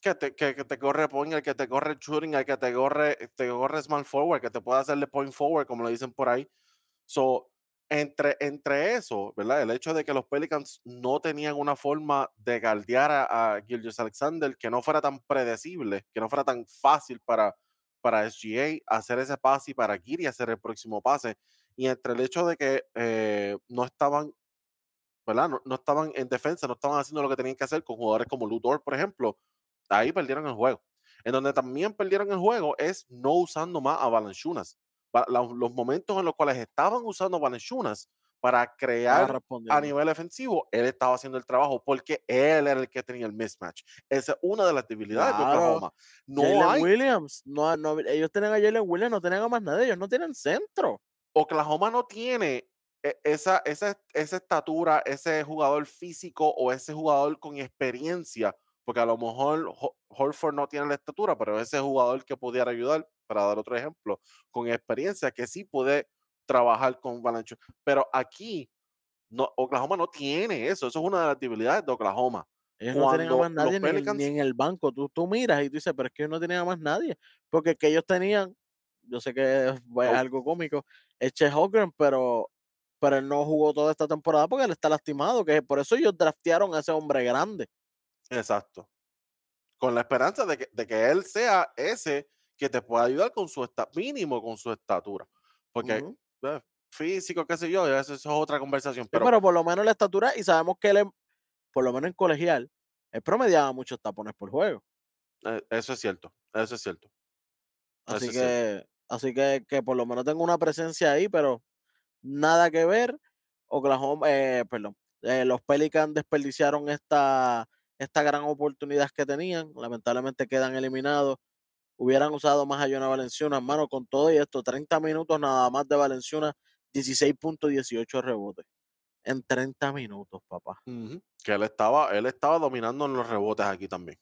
Que te, que te corre point, el que te corre shooting, el que te corre, te corre small forward, que te puede hacerle point forward, como lo dicen por ahí. So, entre, entre eso, ¿verdad? El hecho de que los Pelicans no tenían una forma de galdear a, a Alexander que no fuera tan predecible, que no fuera tan fácil para, para SGA hacer ese pase y para Giri hacer el próximo pase. Y entre el hecho de que eh, no estaban ¿verdad? No, estaban en defensa, no estaban haciendo lo que tenían que hacer con jugadores como Ludor, por ejemplo. Ahí perdieron el juego. En donde también perdieron el juego es no usando más a Valanciunas. Los momentos en los cuales estaban usando a Valanciunas para crear a nivel defensivo, él estaba haciendo el trabajo porque él era el que tenía el mismatch. Esa es una de las debilidades de Claro. Oklahoma. No Jalen hay Williams. No, no, ellos tenían a Jalen Williams, no tenían a más nadie. Ellos no tienen centro. Oklahoma no tiene e- esa, esa, esa estatura, ese jugador físico o ese jugador con experiencia, porque a lo mejor Ho- Horford no tiene la estatura, pero ese jugador que pudiera ayudar, para dar otro ejemplo, con experiencia, que sí puede trabajar con Valanciunas. Pero aquí, no, Oklahoma no tiene eso, eso es una de las debilidades de Oklahoma. Ellos no tenían a más nadie ni, en- Pelicans, ni en el banco. Tú, tú miras y tú dices, pero es que ellos no tenían a más nadie. Porque que ellos tenían, yo sé que es pues, Oh. algo cómico, es Chet Holmgren, pero, pero él no jugó toda esta temporada porque él está lastimado. Que por eso ellos draftearon a ese hombre grande. exacto, con la esperanza de que, de que él sea ese que te pueda ayudar con su esta, mínimo con su estatura. Porque eh, físico, qué sé yo, eso, eso es otra conversación. Sí, Pero, pero por lo menos la estatura, y sabemos que él, por lo menos en colegial, él promediaba muchos tapones por juego. eh, eso es cierto, eso es cierto. Así Eso es cierto. que, así que, que por lo menos tengo una presencia ahí, pero nada que ver. Oklahoma, eh, perdón, eh, los Pelicans desperdiciaron esta, esta gran oportunidad que tenían. Lamentablemente quedan eliminados. Hubieran usado más a Jonah Valenciuna, hermano, con todo y esto, 30 minutos nada más de Valenciuna, 16.18 rebotes. En 30 minutos, papá. Que él estaba, él estaba dominando en los rebotes aquí también.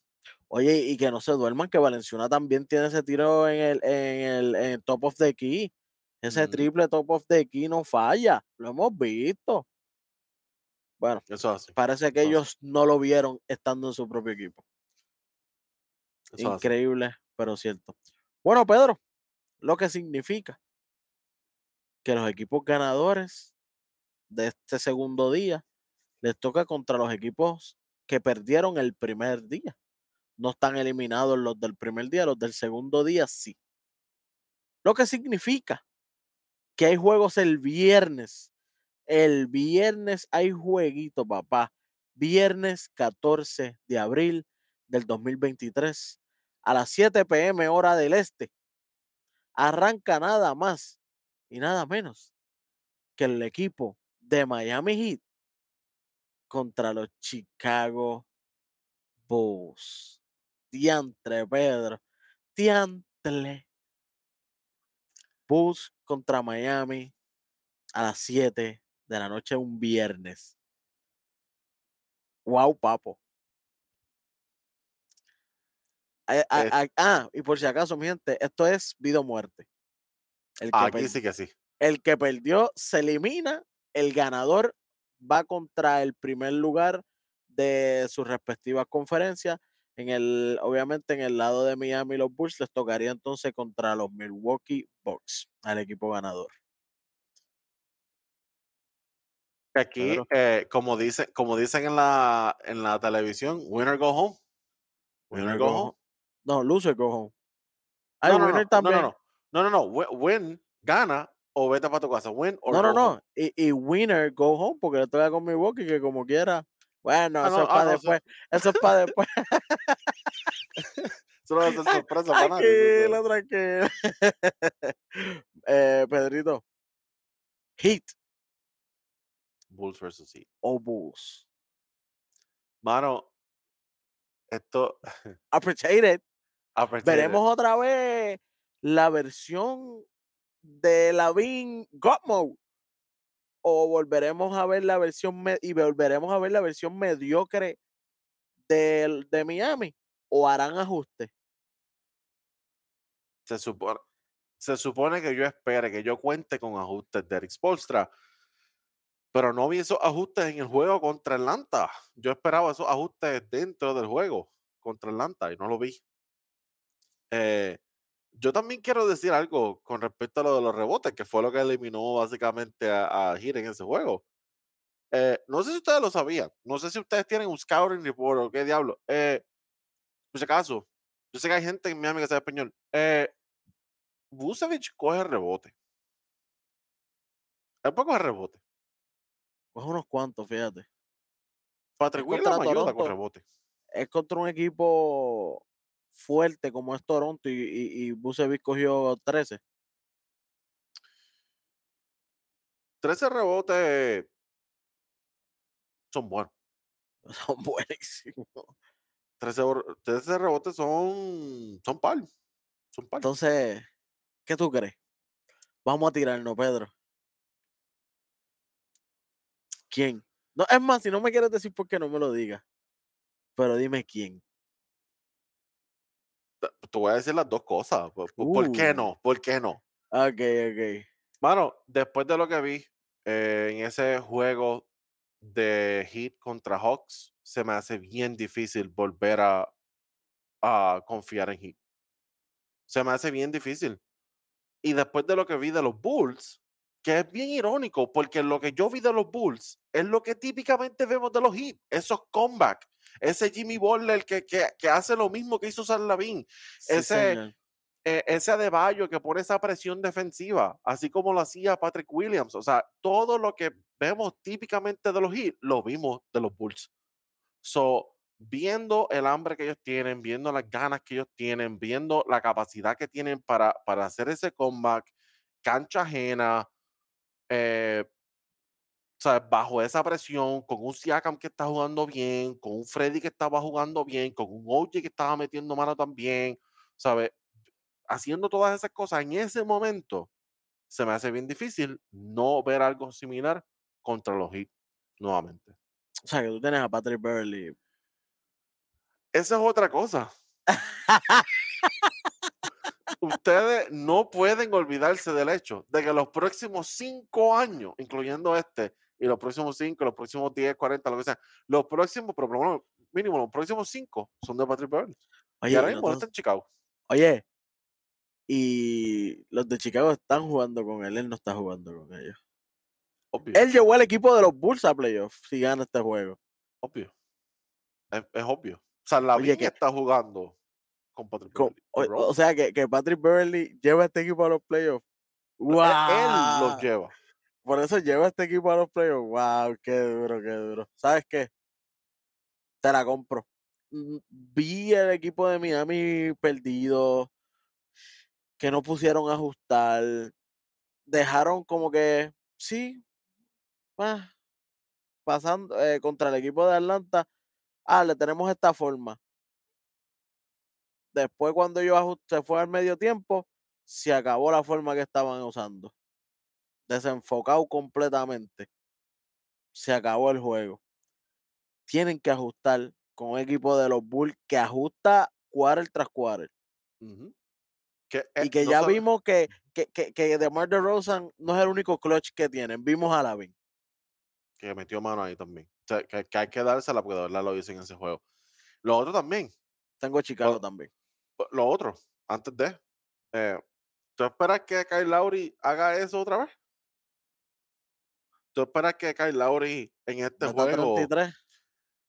Oye, y que no se duerman, que Valenciuna también tiene ese tiro en el, en el, en el top of the key. Ese triple top of the key no falla. Lo hemos visto. Bueno, Eso parece que Eso ellos no lo vieron estando en su propio equipo. Eso así. Pero cierto. Bueno, Pedro, lo que significa que los equipos ganadores de este segundo día les toca contra los equipos que perdieron el primer día. No están eliminados los del primer día, los del segundo día sí. Lo que significa que hay juegos el viernes. El viernes hay jueguito, papá. Viernes 14 de abril del 2023 a las 7 pm hora del este. Arranca nada más y nada menos que el equipo de Miami Heat contra los Chicago Bulls. Diantre, Pedro. Diantre. Bulls contra Miami a las 7 de la noche un viernes. Wow, papo. Ah, ah, Eh. ah, ah, y por si acaso, mi gente, esto es vida o muerte. El que, Aquí sí que sí. el que perdió se elimina, el ganador va contra el primer lugar de sus respectivas conferencias. En el, obviamente, en el lado de Miami, los Bulls les tocaría entonces contra los Milwaukee Bucks, al equipo ganador. Aquí, eh, como, dice, como dicen en la, en la televisión, winner go home. Winner go home. No, loser go home. Ay, No, no, no, winner no, también. no, no, no, no, wi- Win, gana o vete para tu casa. Win or No, no, no. Y, y winner go home, porque le toca con Milwaukee, que como quiera. Bueno, Ah, eso es ah, para después. Eso es para después. Eso no sorpresa para tranquilo, tranquilo. eh, Pedrito. Heat Bulls versus Heat. o Bulls. Mano, esto. It. appreciate it. Veremos otra vez la versión de Lavin God Mode. O volveremos a ver la versión y volveremos a ver la versión mediocre del- de Miami. O harán ajustes. se supone, se supone que yo espere que yo cuente con ajustes de Eric Spolstra, pero no vi esos ajustes en el juego contra Atlanta. Yo esperaba esos ajustes dentro del juego contra Atlanta y no lo vi. Eh, yo también quiero decir algo con respecto a lo de los rebotes, que fue lo que eliminó básicamente a, a Heat en ese juego. Eh, no sé si ustedes lo sabían, no sé si ustedes tienen un scouting report o qué diablo. Eh, por si acaso, yo sé que hay gente en Miami que sabe español. Eh, coge rebote. Él puede coger rebote. Pues unos cuantos, fíjate. Patrick Williams ayuda con rebote. Es contra un equipo fuerte como es Toronto y, y, y Vucevic cogió 13. 13 rebotes son buenos. Son buenísimos. 13, bor- 13 rebotes son, son par. Son par. Entonces, ¿qué tú crees? Vamos a tirarnos, Pedro. ¿Quién? No, es más, si no me quieres decir por qué, no me lo digas. Pero dime quién. Te voy a decir las dos cosas. ¿Por, por- por qué Uh. no? ¿Por qué no? Ok, ok. Mano, después de lo que vi eh, en ese juego de Heat contra Hawks, se me hace bien difícil volver a, a confiar en Heat. Se me hace bien difícil. Y después de lo que vi de los Bulls, que es bien irónico, porque lo que yo vi de los Bulls es lo que típicamente vemos de los Heat, esos comeback, ese Jimmy Butler que, que, que hace lo mismo que hizo San Lavín, Sí, Ese- eh, ese Adebayo que pone esa presión defensiva, así como lo hacía Patrick Williams. O sea, todo lo que vemos típicamente de los Heat, lo vimos de los Bulls. So, viendo el hambre que ellos tienen, viendo las ganas que ellos tienen, viendo la capacidad que tienen para, para hacer ese comeback, cancha ajena, eh, ¿sabes? bajo esa presión, con un Siakam que está jugando bien, con un Freddy que estaba jugando bien, con un OG que estaba metiendo mano también, ¿sabes? Haciendo todas esas cosas en ese momento, se me hace bien difícil no ver algo similar contra los Heat nuevamente. O sea, que tú tienes a Patrick Beverly. Esa es otra cosa. Ustedes no pueden olvidarse del hecho de que los próximos cinco años, incluyendo este, y los próximos cinco, los próximos 10, 40, lo que sea, los próximos, pero por lo menos, mínimo, los próximos cinco son de Patrick Beverly. y ahora mismo está en Chicago. oye, y los de Chicago están jugando con él, él no está jugando con ellos. Obvio, Él llevó al equipo de los Bulls a playoffs si gana este juego. obvio. Es, es obvio. O sea, la Oye, que- está jugando con Patrick Con- Beverly. o, sea, que, que Patrick Beverly lleva a este equipo a los playoffs. ¡Wow! Él los lleva. Por eso lleva este equipo a los playoffs. ¡Wow! ¡Qué duro, qué duro! ¿Sabes qué? Te la compro. Mm, Vi el equipo de Miami perdido, que no pusieron a ajustar. Dejaron como que, sí, ah, pasando eh, contra el equipo de Atlanta. Ah, le tenemos esta forma. Después, cuando ellos se fue al medio tiempo, se acabó la forma que estaban usando. Desenfocado completamente. Se acabó el juego. Tienen que ajustar con un equipo de los Bulls que ajusta quarter tras quarter. Que, y eh, que no ya vimos que, que, que, que DeMar DeRozan no es el único clutch que tienen. Vimos a Lavin. que metió mano ahí también. O sea, que, que hay que dársela porque de verdad lo dicen en ese juego. Lo otro también, Tengo a Chicago también. lo otro, antes de, eh, ¿tú esperas que Kyle Lowry haga eso otra vez? ¿Tú esperas que Kyle Lowry en este juego 33.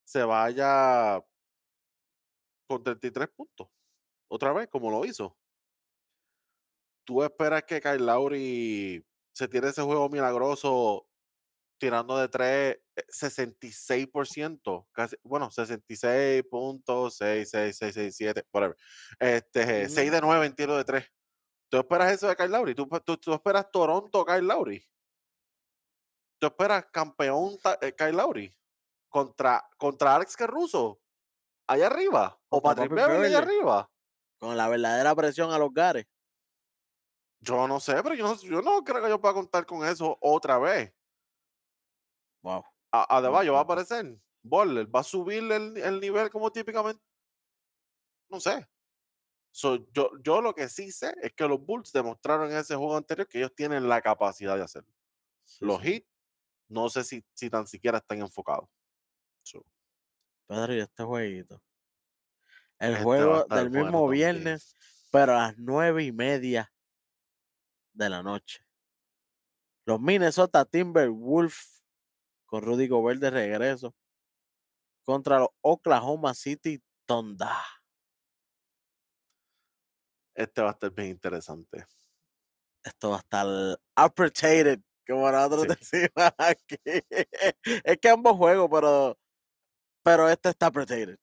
se vaya con 33 puntos? Otra vez, como lo hizo. ¿Tú esperas que Kyle Lowry se tire ese juego milagroso tirando de 3 66%, casi, bueno, 66.66667, whatever. Este, 6 Ujú. de 9 en tiro de 3. ¿Tú esperas eso de Kyle Lowry? ¿Tú, tú, tú esperas Toronto Kyle Lowry? ¿Tú esperas campeón eh, Kyle Lowry? Contra, contra Alex Caruso, allá arriba, o Contra Patrick Beverly allá arriba. Con la verdadera presión a los gares. Yo no sé, pero yo no, yo no creo que yo pueda contar con eso otra vez. Wow. A, Adebayo va a aparecer. Boller va a subir el, el nivel como típicamente. No sé. So, yo, yo lo que sí sé es que los Bulls demostraron en ese juego anterior que ellos tienen la capacidad de hacerlo. Sí, los sí. Heat, no sé si, si tan siquiera están enfocados. So, Pedro, y este jueguito. El este juego del bueno mismo también. viernes, pero a las nueve y media de la noche. Los Minnesota Timberwolves con Rudy Gobert de regreso contra los Oklahoma City Thunder. Este va a estar bien interesante. Esto va a estar appreciated, como nosotros decimos aquí. Es que ambos juegos, pero, pero este está appreciated.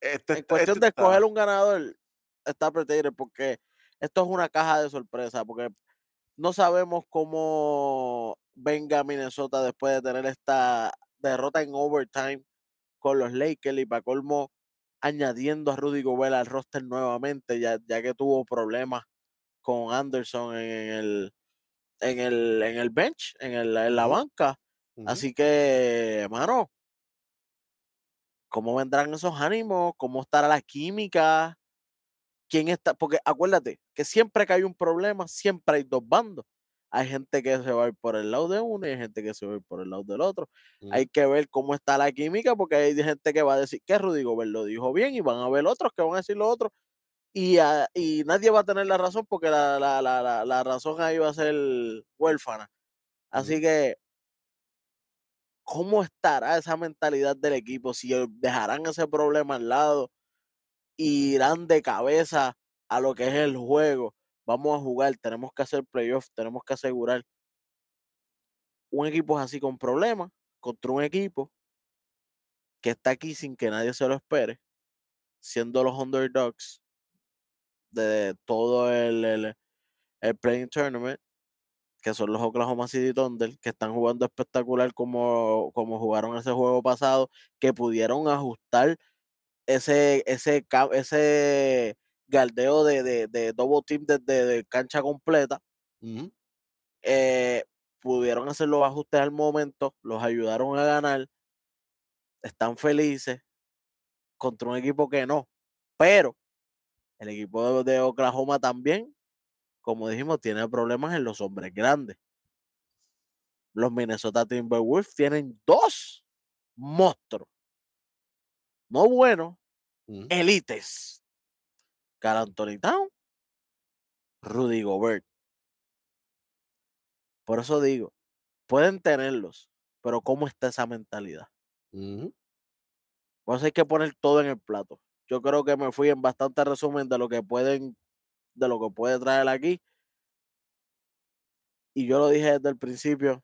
Este, En está- cuestión este de está- escoger un ganador, está appreciated porque esto es una caja de sorpresa, porque no sabemos cómo venga Minnesota después de tener esta derrota en overtime con los Lakers y para colmo añadiendo a Rudy Gobert al roster nuevamente, ya, ya que tuvo problemas con Anderson en el, en el, en el bench, en, el, en la banca. Así que, hermano, ¿cómo vendrán esos ánimos? ¿Cómo estará la química? ¿Quién está? Porque acuérdate que siempre que hay un problema, siempre hay dos bandos. Hay gente que se va a ir por el lado de uno y hay gente que se va a ir por el lado del otro. Ujú. Hay que ver cómo está la química porque hay gente que va a decir que Rudy Gobert lo dijo bien y van a ver otros que van a decir lo otro. Y, ah, y nadie va a tener la razón porque la, la, la, la, la razón ahí va a ser huérfana. Así que, ¿cómo estará esa mentalidad del equipo? Si dejarán ese problema al lado, irán de cabeza a lo que es el juego. Vamos a jugar, tenemos que hacer playoffs, tenemos que asegurar. Un equipo es así con problemas contra un equipo que está aquí sin que nadie se lo espere, siendo los underdogs de todo el, el, el playing tournament, que son los Oklahoma City Thunder, que están jugando espectacular como, como jugaron ese juego pasado, que pudieron ajustar ese, ese, ese galdeo de, de, de double team desde de cancha completa. Eh, pudieron hacer los ajustes al momento, los ayudaron a ganar, están felices contra un equipo que no, pero el equipo de, Oklahoma también, como dijimos, tiene problemas en los hombres grandes. Los Minnesota Timberwolves tienen dos monstruos, no buenos, ujú, élites. Carl Anthony Town, Rudy Gobert. Por eso digo, pueden tenerlos, pero ¿cómo está esa mentalidad? ujú. Por eso hay que poner todo en el plato. Yo creo que me fui en bastante resumen de lo que pueden, de lo que puede traer aquí. Y yo lo dije desde el principio,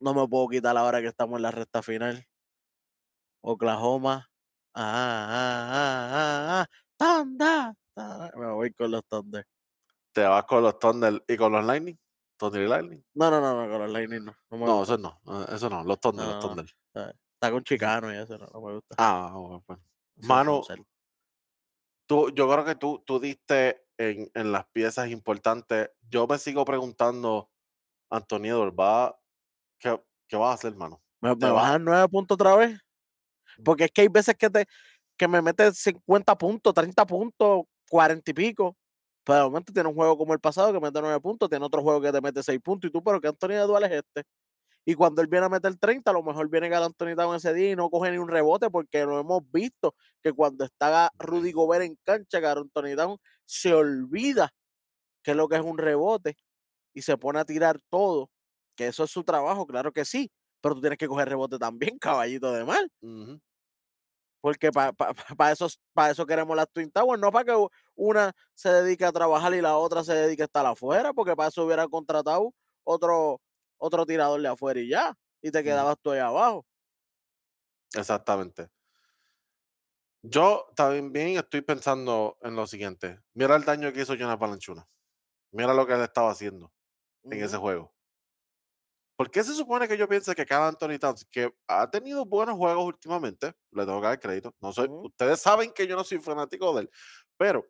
no me puedo quitar ahora que estamos en la recta final. Oklahoma. Ah, ah, ah, ah, ah. Thunder. Me voy con los Thunder. Te vas con los Thunder y con los Lightning. Thunder y Lightning. No, no, no, no, con los Lightning no. No No, eso no. Eso no. Los Thunder, No, los. Thunder. Está con Chicano y eso no, no me gusta. Ah, bueno, pues. Mano. Tú, yo creo que tú, tú diste en, en las piezas importantes. Yo me sigo preguntando, Antonio ¿va, qué, ¿qué vas a hacer, mano? ¿Me, te me va- bajan nueve puntos otra vez? Porque es que hay veces que te que me mete 50 puntos, 30 puntos, 40 y pico. Pero de momento tiene un juego como el pasado que mete 9 puntos, tiene otro juego que te mete 6 puntos. Y tú, pero que Anthony Edwards es este. Y cuando él viene a meter 30, a lo mejor viene Gal Anthony Town ese día y no coge ni un rebote, porque lo hemos visto que cuando está Rudy Gobert en cancha, Gal Anthony Town se olvida que es lo que es un rebote y se pone a tirar todo. Que eso es su trabajo, claro que sí. Pero tú tienes que coger rebote también, caballito de mal. Porque para eso, pa eso queremos las Twin Towers, no para que una se dedique a trabajar y la otra se dedique a estar afuera, porque para eso hubiera contratado otro, otro tirador de afuera y ya, y te quedabas tú ahí abajo. Exactamente. Yo también estoy pensando en lo siguiente. Mira el daño que hizo Jonas Balanchuna. Mira lo que él estaba haciendo en ese juego. ¿Por qué se supone que yo piense que cada Anthony Towns, que ha tenido buenos juegos últimamente, le tengo que dar crédito, no soy, ustedes saben que yo no soy fanático de él, pero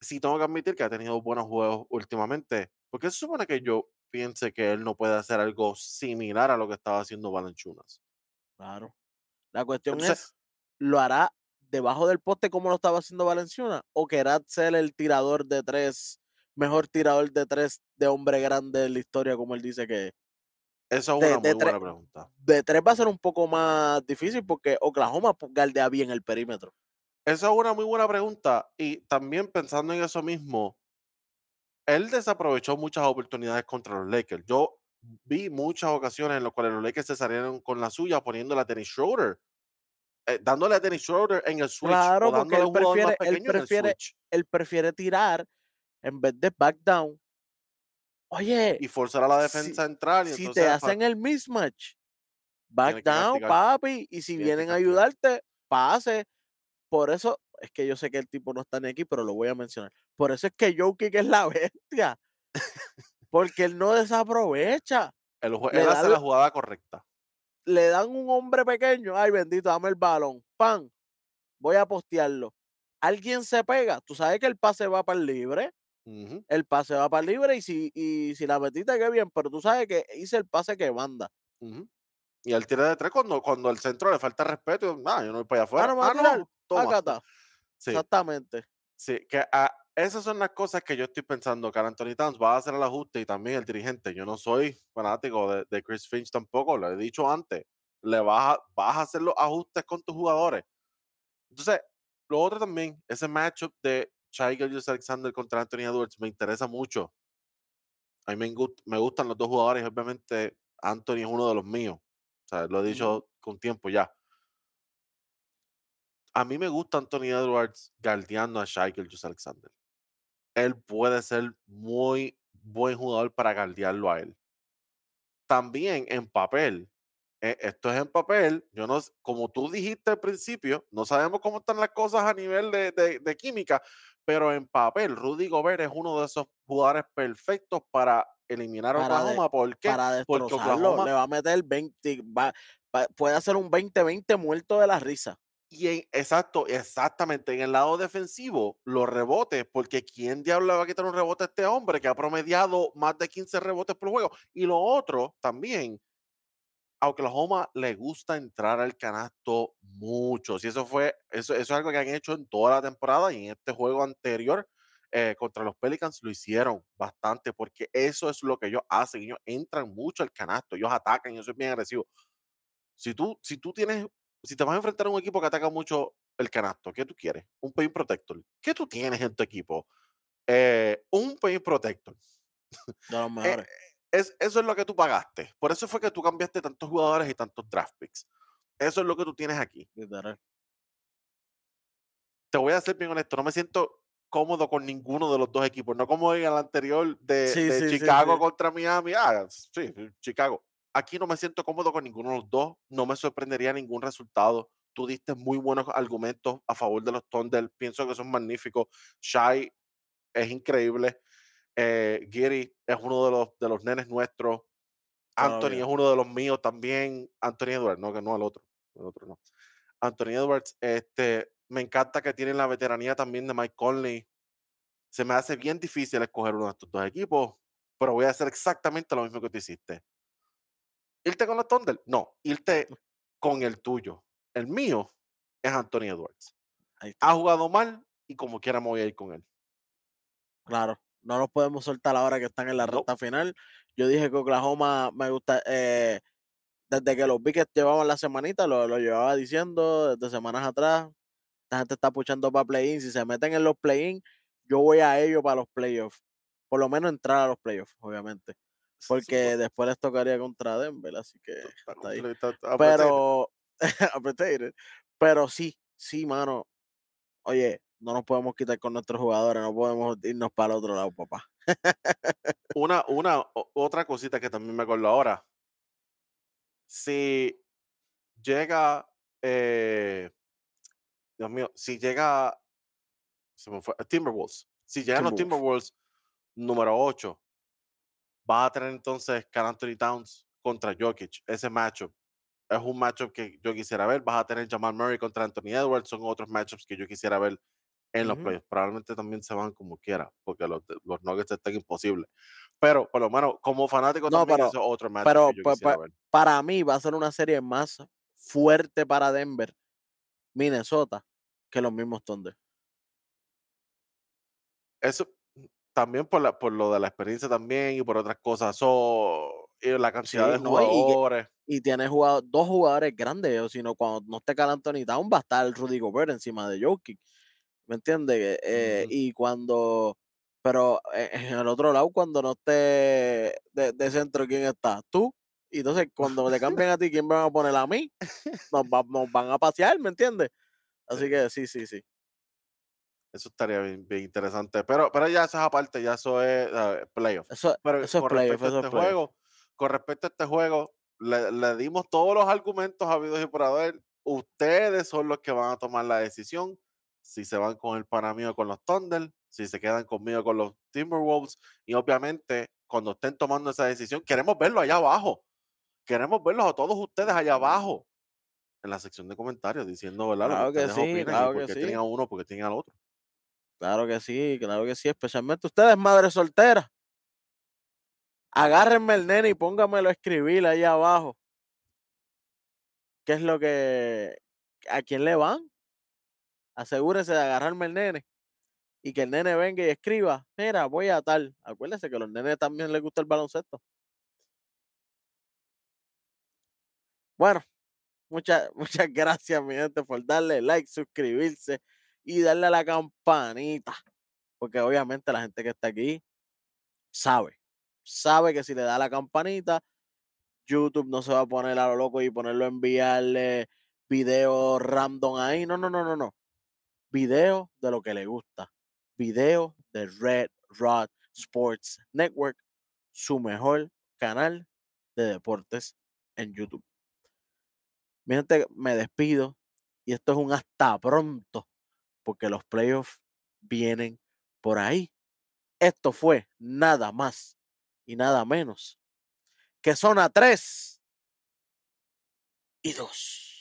sí tengo que admitir que ha tenido buenos juegos últimamente. ¿Por qué se supone que yo piense que él no puede hacer algo similar a lo que estaba haciendo Balanchunas? Claro. La cuestión Entonces, es, ¿lo hará debajo del poste como lo estaba haciendo Valenciuna? ¿O querrá ser el tirador de tres, mejor tirador de tres de hombre grande de la historia, como él dice que es? esa es De, una muy de tres, buena pregunta. de tres va a ser un poco más difícil porque Oklahoma galdea bien el perímetro. Esa es una muy buena pregunta. Y también pensando en eso mismo, él desaprovechó muchas oportunidades contra los Lakers. Yo vi muchas ocasiones en las cuales los Lakers se salieron con la suya poniéndole a Dennis Schroeder. eh, dándole a Dennis Schroeder en el switch Claro, o porque él prefiere, él prefiere, él prefiere tirar en vez de back down. Oye, y forzar a la si, defensa a entrar. Y si entonces te hacen el mismatch, back down, castigar. papi, y si Tienes vienen a ayudarte, pase. Por eso, es que yo sé que el tipo no está ni aquí, pero lo voy a mencionar. Por eso es que Jokic es la bestia, porque él no desaprovecha. El él hace la jugada correcta. le dan un hombre pequeño, ay bendito, dame el balón, pan, voy a postearlo. Alguien se pega, tú sabes que el pase va para el libre, el pase va para el libre y si, y si la metiste, qué bien, pero tú sabes que hice el pase que manda. Y el tiro de tres cuando, cuando el centro le falta respeto. Ah, yo no voy para allá Ah, afuera. no me va a Ah, tirar, no, toma. Sí, Exactamente. sí, que ah, esas son las cosas que yo estoy pensando. Que Anthony Towns va a hacer el ajuste y también el dirigente. Yo no soy fanático de, de Chris Finch tampoco, lo he dicho antes. Le vas a, vas a hacer los ajustes con tus jugadores. Entonces, lo otro también, ese matchup de Shai Gilgeous Alexander contra Anthony Edwards me interesa mucho. A mí me, me gustan los dos jugadores obviamente Anthony es uno de los míos. O sea, lo he dicho con tiempo ya. A mí me gusta Anthony Edwards guardiando a Shai Gilgeous Alexander. Él puede ser muy buen jugador para guardiarlo a él. También en papel, eh, esto es en papel. Yo no, como tú dijiste al principio, no sabemos cómo están las cosas a nivel de, de- de química, pero en papel, Rudy Gobert es uno de esos jugadores perfectos para eliminar a para, de- Oklahoma. ¿Por qué? para Porque. Oklahoma Le va a meter 20, va- va- puede hacer un 20-20 muerto de la risa. Y exacto, exactamente, en el lado defensivo, los rebotes, porque ¿quién diablo va a quitar un rebote a este hombre que ha promediado más de 15 rebotes por juego? Y lo otro también, a Oklahoma le gusta entrar al canasto mucho. Y eso fue, eso, eso es algo que han hecho en toda la temporada y en este juego anterior eh, contra los Pelicans lo hicieron bastante, porque eso es lo que ellos hacen. Ellos entran mucho al canasto, ellos atacan, eso es bien agresivo. Si tú, si tú tienes, si te vas a enfrentar a un equipo que ataca mucho el canasto, ¿qué tú quieres? Un paint protector. ¿Qué tú tienes en tu equipo? Eh, un paint protector. De los Eh, mejores. es, eso es lo que tú pagaste. Por eso fue que tú cambiaste tantos jugadores y tantos draft picks. Eso es lo que tú tienes aquí. Te voy a ser bien honesto, no me siento cómodo con ninguno de los dos equipos. No como en el anterior de, Sí, de sí, sí, Chicago sí. contra Miami. Ah, sí, Chicago. Aquí no me siento cómodo con ninguno de los dos. No me sorprendería ningún resultado. Tú diste muy buenos argumentos a favor de los Thunder. Pienso que son magníficos. Shai es increíble. Eh, Giri es uno de los, de los nenes nuestros. Anthony es uno de los míos también. Anthony Edwards, no, que no el otro. El otro no. Anthony Edwards, este, me encanta que tienen la veteranía también de Mike Conley. Se me hace bien difícil escoger uno de estos dos equipos, pero voy a hacer exactamente lo mismo que tú hiciste. ¿Irte con los Thunder? No, irte con el tuyo. El mío es Anthony Edwards. Ha jugado mal y como quiera me voy a ir con él. Claro, no nos podemos soltar ahora que están en la No. recta final. Yo dije que Oklahoma me gusta, eh, desde que los vi que llevaban la semanita, lo, lo llevaba diciendo desde semanas atrás. Esta gente está puchando para play-in. Si se meten en los play-in, yo voy a ellos para los playoffs. Por lo menos entrar a los playoffs, obviamente. Porque después les tocaría contra Denver, así que hasta ahí. Pero, pero sí, sí, mano. Oye, no nos podemos quitar con nuestros jugadores, no podemos irnos para el otro lado, papá. Una, una, otra cosita que también me acuerdo ahora. Si llega, eh, Dios mío, si llega, se me fue, Timberwolves. Si llegan los Timberwolves. Timberwolves número 8, vas a tener entonces Carl Anthony Towns contra Jokic. Ese matchup es un matchup que yo quisiera ver. Vas a tener Jamal Murray contra Anthony Edwards. Son otros matchups que yo quisiera ver en los playoffs. Probablemente también se van como quiera, porque los, Nuggets están imposibles. Pero por lo menos como fanático No, también pero- es otro matchup pero, que yo pues, quisiera pues, ver. Para mí va a ser una serie más fuerte para Denver, Minnesota, que los mismos Thunder. Eso también por, la, por lo de la experiencia también y por otras cosas. So, y la cantidad Sí, de no, y jugadores. Y tiene jugado, dos jugadores grandes, o sino cuando no esté Carl Anthony Towns va a estar Rudy Gobert encima de Jokic. ¿Me entiendes? Eh. Y cuando, pero eh, en el otro lado, cuando no esté de, de centro, ¿quién está? Tú. Y entonces, cuando te cambien a ti, ¿quién me van a poner a mí? Nos, va- nos van a pasear, ¿me entiendes? Así Sí. que sí, sí, sí. Eso estaría bien, bien interesante. Pero, pero ya eso es aparte, ya eso es eh, playoff. Eso, Pero eso es con playoff, respecto a es este playoff. juego, con respecto a este juego, le, le dimos todos los argumentos habidos y por haber. Ustedes son los que van a tomar la decisión si se van con el pana mío con los Thunder, si se quedan conmigo con los Timberwolves. Y obviamente, cuando estén tomando esa decisión, queremos verlo allá abajo. Queremos verlos a todos ustedes allá abajo. En la sección de comentarios, diciendo, ¿verdad? Claro que sí, claro que qué sí. tienen a uno, porque tienen al otro. Claro que sí, claro que sí, especialmente ustedes, madres solteras. Agárrenme el nene y póngamelo a escribir ahí abajo. ¿Qué es lo que, a quién le van? Asegúrense de agarrarme el nene y que el nene venga y escriba, mira, voy a tal. Acuérdense que a los nenes también les gusta el baloncesto. Bueno, muchas, muchas gracias, mi gente, por darle like, suscribirse y darle a la campanita. Porque obviamente la gente que está aquí sabe, sabe que si le da la campanita, YouTube no se va a poner a lo loco y ponerlo a enviarle videos random ahí. No, no, no, no, no. Videos de lo que le gusta. Videos de Red Rod Sports Network, su mejor canal de deportes en YouTube. Mi gente, me despido y esto es un hasta pronto, porque los playoffs vienen por ahí. Esto fue nada más y nada menos que zona 3 y 2.